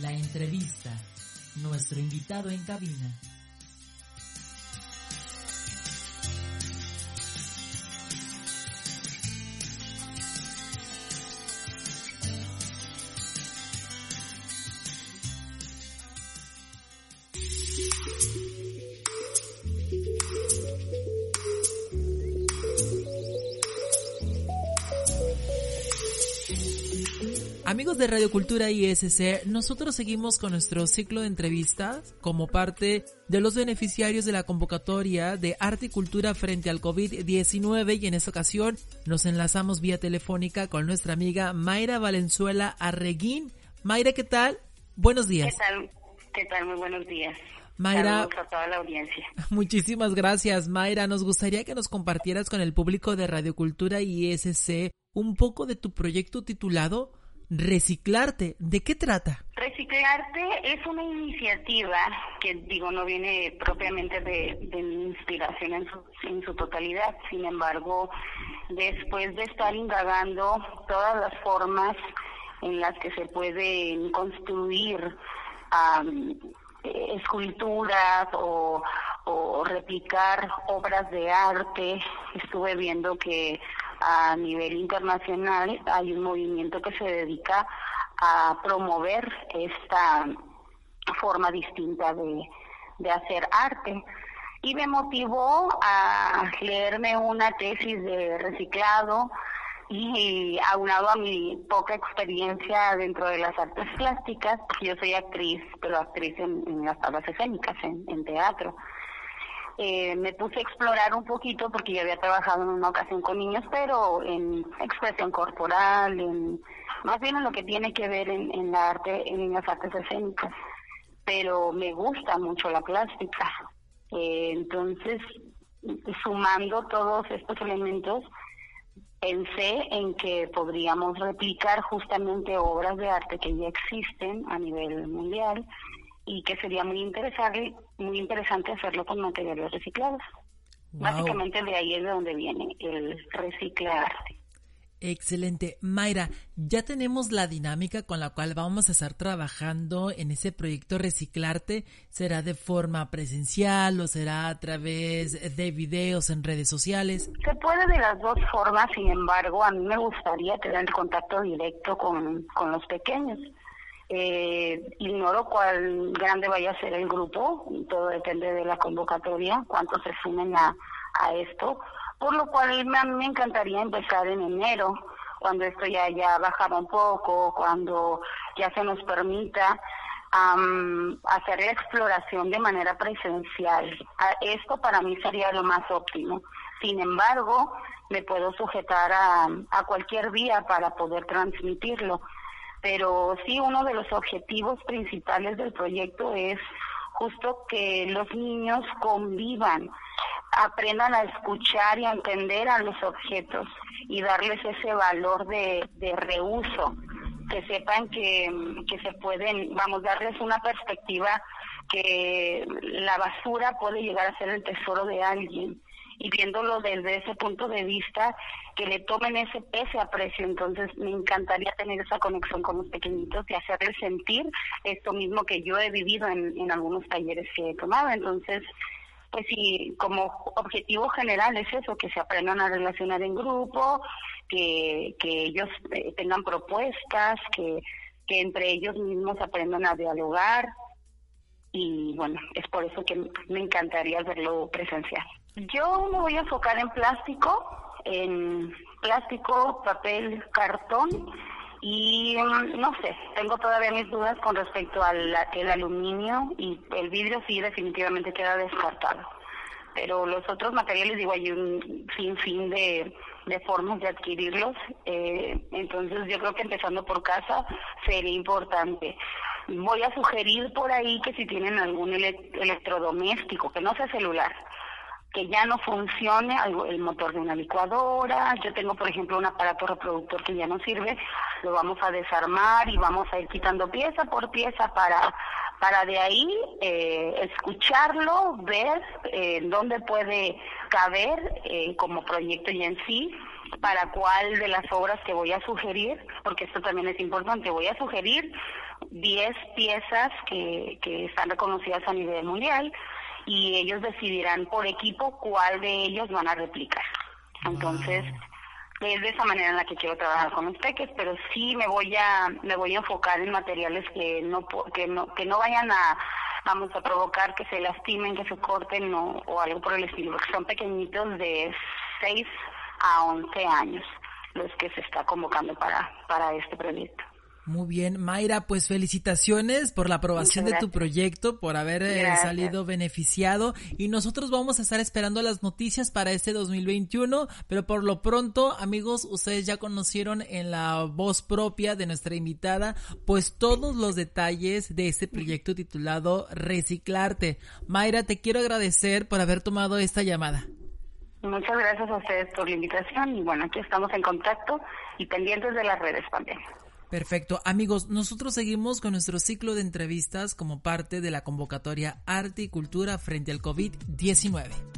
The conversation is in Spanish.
La entrevista. Nuestro invitado en cabina. Amigos de Radio Cultura ISC, nosotros seguimos con nuestro ciclo de entrevistas como parte de los beneficiarios de la convocatoria de arte y cultura frente al COVID-19 y en esta ocasión nos enlazamos vía telefónica con nuestra amiga Mayra Valenzuela Arreguín. Mayra, ¿qué tal? Buenos días. ¿Qué tal? ¿Qué tal? Muy buenos días. Mayra, a toda la audiencia. muchísimas gracias, Mayra. Nos gustaría que nos compartieras con el público de Radio Cultura ISC un poco de tu proyecto titulado Reciclarte. ¿De qué trata? Reciclarte es una iniciativa que, digo, no viene propiamente de, mi inspiración en su, en su totalidad. Sin embargo, después de estar indagando todas las formas en las que se pueden construir um, esculturas o, o replicar obras de arte, estuve viendo que a nivel internacional hay un movimiento que se dedica a promover esta forma distinta de, de hacer arte. Y me motivó a leerme una tesis de reciclado y aunado a mi poca experiencia dentro de las artes plásticas, yo soy actriz, pero actriz en, las tablas escénicas, en, en teatro eh, me puse a explorar un poquito porque yo había trabajado en una ocasión con niños, pero en expresión corporal, en más bien en lo que tiene que ver en, en la arte, en las artes escénicas. Pero me gusta mucho la plástica. Eh, entonces, sumando todos estos elementos, pensé en que podríamos replicar justamente obras de arte que ya existen a nivel mundial y que sería muy interesante, muy interesante hacerlo con materiales reciclados. Wow. Básicamente de ahí es de donde viene el reciclarte. Excelente. Mayra, ya tenemos la dinámica con la cual vamos a estar trabajando en ese proyecto Reciclarte. ¿Será de forma presencial o será a través de videos en redes sociales? Se puede de las dos formas, sin embargo, a mí me gustaría tener contacto directo con, con los pequeños. Eh, ignoro cuál grande vaya a ser el grupo, todo depende de la convocatoria, cuántos se sumen a, a esto, por lo cual me, me encantaría empezar en enero, cuando esto ya haya bajado un poco, cuando ya se nos permita um, hacer la exploración de manera presencial. Esto para mí sería lo más óptimo. Sin embargo, me puedo sujetar a, a cualquier vía para poder transmitirlo pero sí uno de los objetivos principales del proyecto es justo que los niños convivan, aprendan a escuchar y a entender a los objetos y darles ese valor de, de reuso, que sepan que, que se pueden, vamos, darles una perspectiva que la basura puede llegar a ser el tesoro de alguien y viéndolo desde ese punto de vista, que le tomen ese, ese aprecio. Entonces, me encantaría tener esa conexión con los pequeñitos y hacerles sentir esto mismo que yo he vivido en, en algunos talleres que he tomado. Entonces, pues sí, como objetivo general es eso, que se aprendan a relacionar en grupo, que, que ellos eh, tengan propuestas, que, que entre ellos mismos aprendan a dialogar. Y bueno, es por eso que me encantaría verlo presencial. Yo me voy a enfocar en plástico, en plástico, papel, cartón y no sé, tengo todavía mis dudas con respecto al el aluminio y el vidrio sí definitivamente queda descartado. Pero los otros materiales, digo, hay un sinfín de, de formas de adquirirlos. Eh, entonces yo creo que empezando por casa sería importante. Voy a sugerir por ahí que si tienen algún electrodoméstico, que no sea celular, que ya no funcione el motor de una licuadora. Yo tengo, por ejemplo, un aparato reproductor que ya no sirve, lo vamos a desarmar y vamos a ir quitando pieza por pieza para para de ahí eh, escucharlo, ver eh, dónde puede caber eh, como proyecto y en sí, para cuál de las obras que voy a sugerir, porque esto también es importante, voy a sugerir 10 piezas que, que están reconocidas a nivel mundial y ellos decidirán por equipo cuál de ellos van a replicar. Entonces, es de esa manera en la que quiero trabajar con los peques, pero sí me voy a me voy a enfocar en materiales que no que no que no vayan a vamos a provocar que se lastimen, que se corten o, o algo por el estilo, porque son pequeñitos de 6 a 11 años los que se está convocando para para este proyecto. Muy bien, Mayra, pues felicitaciones por la aprobación de tu proyecto, por haber eh, salido beneficiado y nosotros vamos a estar esperando las noticias para este 2021, pero por lo pronto, amigos, ustedes ya conocieron en la voz propia de nuestra invitada, pues todos los detalles de este proyecto titulado Reciclarte. Mayra, te quiero agradecer por haber tomado esta llamada. Muchas gracias a ustedes por la invitación y bueno, aquí estamos en contacto y pendientes de las redes también. Perfecto. Amigos, nosotros seguimos con nuestro ciclo de entrevistas como parte de la convocatoria Arte y Cultura frente al COVID-19.